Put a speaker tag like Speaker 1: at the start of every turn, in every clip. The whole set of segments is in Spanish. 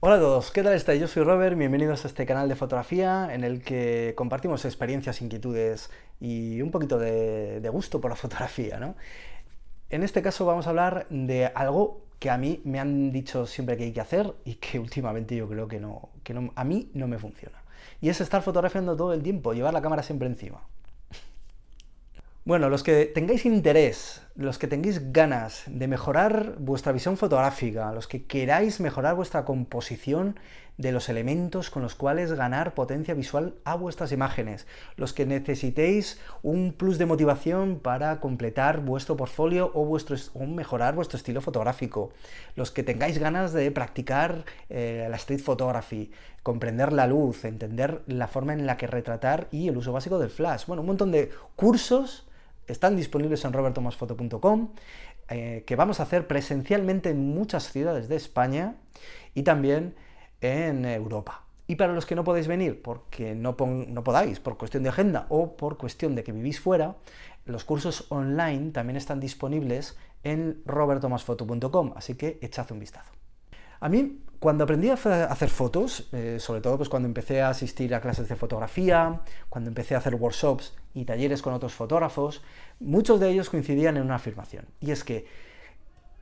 Speaker 1: Hola a todos, ¿qué tal estáis? Yo soy Robert, bienvenidos a este canal de fotografía en el que compartimos experiencias, inquietudes y un poquito de, gusto por la fotografía, ¿no? En este caso vamos a hablar de algo que a mí me han dicho siempre que hay que hacer y que últimamente yo creo que, no, que no, a mí no me funciona. Y es estar fotografiando todo el tiempo, llevar la cámara siempre encima. Bueno, los que tengáis interés, los que tengáis ganas de mejorar vuestra visión fotográfica, los que queráis mejorar vuestra composición de los elementos con los cuales ganar potencia visual a vuestras imágenes, los que necesitéis un plus de motivación para completar vuestro portfolio o, vuestro, mejorar vuestro estilo fotográfico, los que tengáis ganas de practicar eh, la street photography, comprender la luz, entender la forma en la que retratar y el uso básico del flash. Bueno, un montón de cursos están disponibles en robertomasfoto.com, eh, que vamos a hacer presencialmente en muchas ciudades de España y también en Europa. Y para los que no podéis venir porque no, no podáis, por cuestión de agenda o por cuestión de que vivís fuera, los cursos online también están disponibles en robertomasfoto.com, así que echad un vistazo. A mí, cuando aprendí a hacer fotos, eh, sobre todo pues cuando empecé a asistir a clases de fotografía, cuando empecé a hacer workshops y talleres con otros fotógrafos, muchos de ellos coincidían en una afirmación, y es que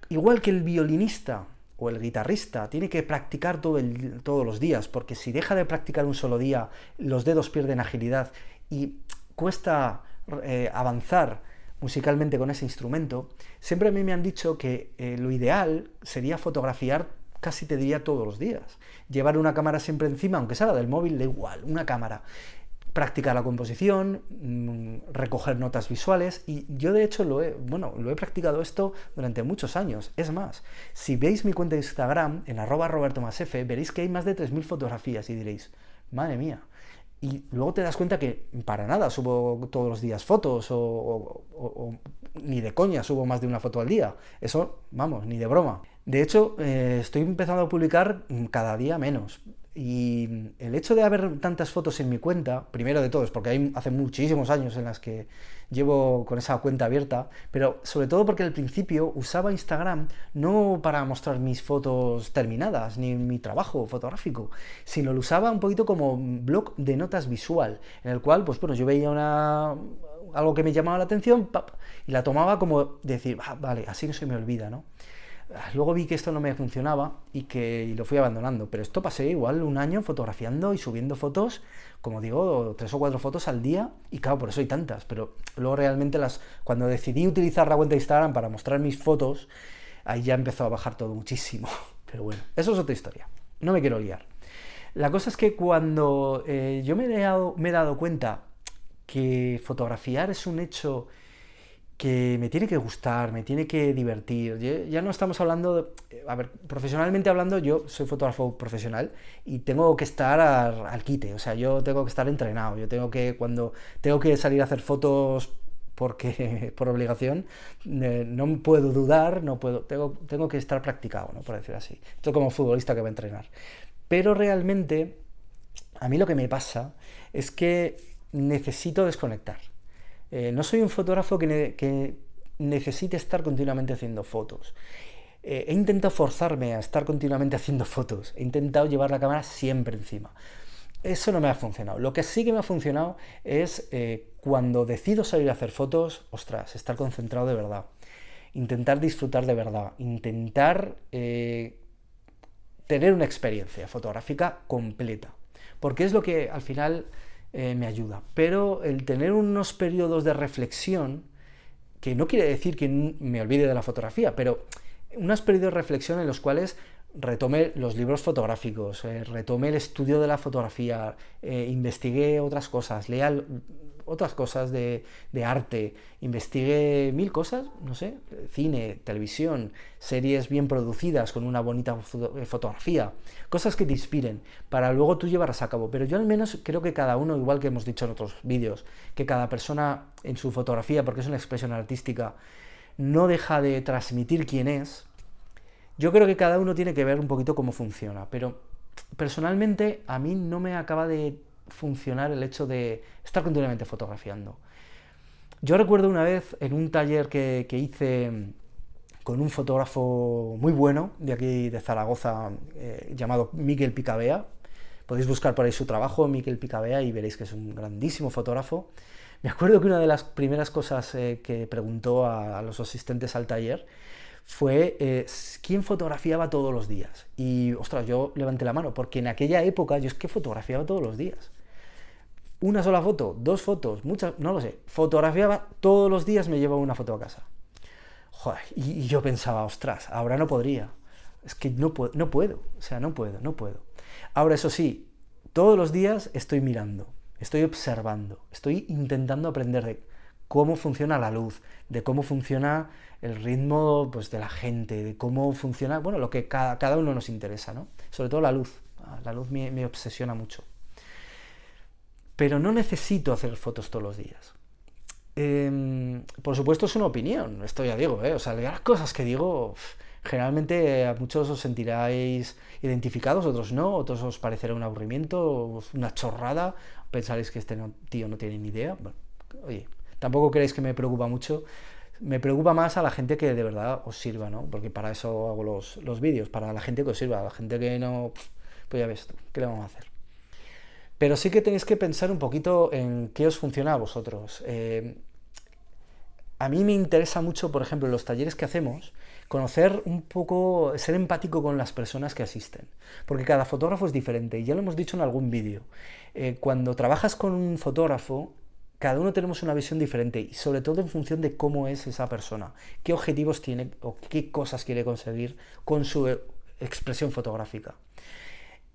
Speaker 1: igual que el violinista o el guitarrista tiene que practicar todos los días, porque si deja de practicar un solo día, los dedos pierden agilidad y cuesta eh, avanzar musicalmente con ese instrumento, siempre a mí me han dicho que eh, lo ideal sería fotografiar casi te diría todos los días. Llevar una cámara siempre encima, aunque sea la del móvil, da igual, una cámara. Practicar la composición, mm, recoger notas visuales y yo de hecho lo he, bueno, lo he practicado esto durante muchos años. Es más, si veis mi cuenta de Instagram en arroba robertomasf, veréis que hay más de 3.000 fotografías y diréis, madre mía, y luego te das cuenta que para nada subo todos los días fotos o, ni de coña subo más de una foto al día. Eso, vamos, ni de broma. De hecho, eh, estoy empezando a publicar cada día menos. Y el hecho de haber tantas fotos en mi cuenta, primero de todo, es porque hay, hace muchísimos años en las que llevo con esa cuenta abierta, pero sobre todo porque al principio usaba Instagram no para mostrar mis fotos terminadas, ni mi trabajo fotográfico, sino lo usaba un poquito como blog de notas visual, en el cual, pues bueno, yo veía una, algo que me llamaba la atención y la tomaba como decir, ah, vale, así no se me olvida, ¿no? Luego vi que esto no me funcionaba y que lo fui abandonando, pero esto pasé igual un año fotografiando y subiendo fotos, como digo, tres o cuatro fotos al día, y claro, por eso hay tantas, pero luego realmente las, cuando decidí utilizar la cuenta de Instagram para mostrar mis fotos, ahí ya empezó a bajar todo muchísimo, pero bueno, eso es otra historia, no me quiero liar. La cosa es que cuando eh, yo me he, dado, me he dado cuenta que fotografiar es un hecho que me tiene que gustar, me tiene que divertir. Ya no estamos hablando, a ver, profesionalmente hablando, yo soy fotógrafo profesional y tengo que estar al, quite, o sea, yo tengo que estar entrenado, yo tengo que, cuando tengo que salir a hacer fotos porque por obligación, eh, no puedo dudar, no puedo, tengo, tengo que estar practicado, ¿no? por decir así. Esto como futbolista que va a entrenar. Pero realmente, a mí lo que me pasa es que necesito desconectar. Eh, no soy un fotógrafo que, necesite estar continuamente haciendo fotos. Eh, he intentado forzarme a estar continuamente haciendo fotos. He intentado llevar la cámara siempre encima. Eso no me ha funcionado. Lo que sí que me ha funcionado es eh, cuando decido salir a hacer fotos, ostras, estar concentrado de verdad. Intentar disfrutar de verdad. Intentar tener una experiencia fotográfica completa. Porque es lo que al final eh, me ayuda. Pero el tener unos periodos de reflexión, que no quiere decir que me olvide de la fotografía, pero unos periodos de reflexión en los cuales retome los libros fotográficos, eh, retome el estudio de la fotografía, eh, investigué otras cosas, lea otras cosas de, arte, investigue mil cosas, no sé, cine, televisión, series bien producidas con una bonita eh, fotografía, cosas que te inspiren para luego tú llevarlas a cabo. Pero yo al menos creo que cada uno, igual que hemos dicho en otros vídeos, que cada persona en su fotografía, porque es una expresión artística, no deja de transmitir quién es. Yo creo que cada uno tiene que ver un poquito cómo funciona, pero personalmente a mí no me acaba de funcionar el hecho de estar continuamente fotografiando. Yo recuerdo una vez en un taller que, hice con un fotógrafo muy bueno de aquí de Zaragoza eh, llamado Miguel Picabea. Podéis buscar por ahí su trabajo, Miguel Picabea, y veréis que es un grandísimo fotógrafo. Me acuerdo que una de las primeras cosas eh, que preguntó a, los asistentes al taller fue eh, quién fotografiaba todos los días. Y, ostras, yo levanté la mano, porque en aquella época yo es que fotografiaba todos los días. Una sola foto, dos fotos, muchas, no lo sé. Fotografiaba todos los días, me llevaba una foto a casa. Y, yo pensaba, ostras, ahora no podría. Es que no, puedo, no puedo, o sea, no puedo, no puedo. Ahora, eso sí, todos los días estoy mirando, estoy observando, estoy intentando aprender de cómo funciona la luz, de cómo funciona el ritmo pues, de la gente, de cómo funciona, bueno, lo que cada, cada uno nos interesa, ¿no? Sobre todo la luz. La luz me obsesiona mucho. Pero no necesito hacer fotos todos los días. Em, por supuesto es una opinión, esto ya digo, ¿eh? o sea, las cosas que digo, generalmente a muchos os sentiráis identificados, otros no, otros os parecerá un aburrimiento, una chorrada, pensaréis que este tío no tiene ni idea. Bueno, oye, tampoco creéis que me preocupa mucho, me preocupa más a la gente que de verdad os sirva, ¿no? Porque para eso hago los, los vídeos, para la gente que os sirva, a la gente que no, pues ya ves tú, ¿qué le vamos a hacer? Pero sí que tenéis que pensar un poquito en qué os funciona a vosotros. Eh, a mí me interesa mucho, por ejemplo, en los talleres que hacemos, conocer un poco, ser empático con las personas que asisten. Porque cada fotógrafo es diferente, y ya lo hemos dicho en algún vídeo. Eh, cuando trabajas con un fotógrafo, cada uno tenemos una visión diferente, y sobre todo en función de cómo es esa persona, qué objetivos tiene o qué cosas quiere conseguir con su eh, expresión fotográfica.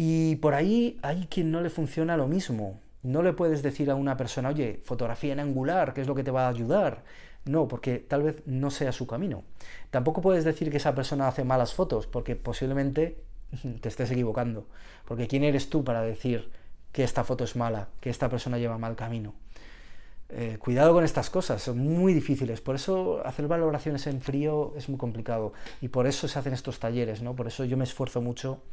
Speaker 1: Y por ahí hay quien no le funciona lo mismo. No le puedes decir a una persona, oye, fotografía en angular, ¿qué es lo que te va a ayudar? No, porque tal vez no sea su camino. Tampoco puedes decir que esa persona hace malas fotos, porque posiblemente te estés equivocando. Porque ¿quién eres tú para decir que esta foto es mala, que esta persona lleva mal camino? Eh, cuidado con estas cosas, son muy difíciles. Por eso hacer valoraciones en frío es muy complicado. Y por eso se hacen estos talleres, ¿no? Por eso yo me esfuerzo mucho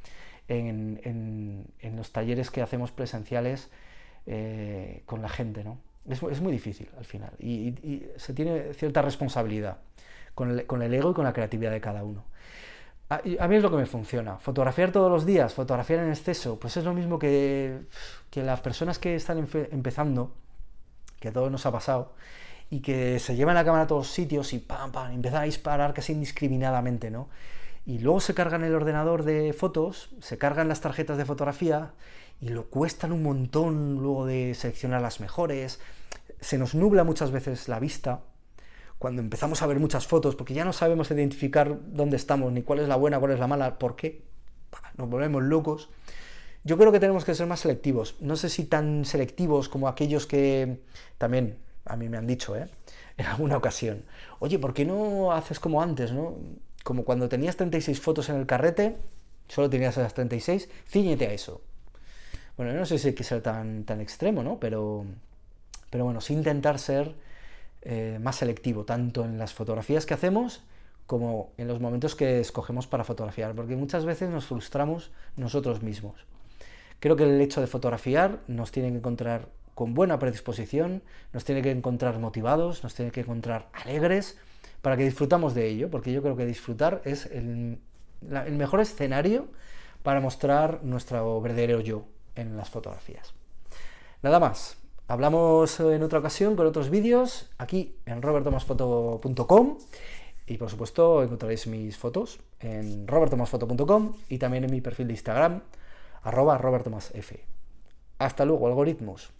Speaker 1: en, los talleres que hacemos presenciales eh, con la gente, ¿no? Es, muy difícil al final y, se tiene cierta responsabilidad con el, ego y con la creatividad de cada uno. A, mí es lo que me funciona. Fotografiar todos los días, fotografiar en exceso, pues es lo mismo que, que las personas que están empezando, que a todos nos ha pasado, y que se llevan la cámara a todos sitios y pam, pam, empiezan a disparar casi indiscriminadamente, ¿no? Y luego se cargan el ordenador de fotos, se cargan las tarjetas de fotografía y lo cuestan un montón luego de seleccionar las mejores, se nos nubla muchas veces la vista cuando empezamos a ver muchas fotos, porque ya no sabemos identificar dónde estamos, ni cuál es la buena, cuál es la mala, por qué, nos volvemos locos. Yo creo que tenemos que ser más selectivos, no sé si tan selectivos como aquellos que también a mí me han dicho, ¿eh? en alguna ocasión, oye, ¿por qué no haces como antes, no? Como cuando tenías 36 fotos en el carrete, solo tenías esas 36, ciñete a eso. Bueno, no sé si hay que ser tan, tan extremo, ¿no? Pero, pero bueno, sí intentar ser eh, más selectivo, tanto en las fotografías que hacemos como en los momentos que escogemos para fotografiar, porque muchas veces nos frustramos nosotros mismos. Creo que el hecho de fotografiar nos tiene que encontrar con buena predisposición, nos tiene que encontrar motivados, nos tiene que encontrar alegres, para que disfrutamos de ello, porque yo creo que disfrutar es el, mejor escenario para mostrar nuestro verdadero yo en las fotografías. Nada más, hablamos en otra ocasión con otros vídeos aquí en robertomasfoto.com y por supuesto encontraréis mis fotos en robertomasfoto.com y también en mi perfil de Instagram arroba robertomasf. Hasta luego, algoritmos.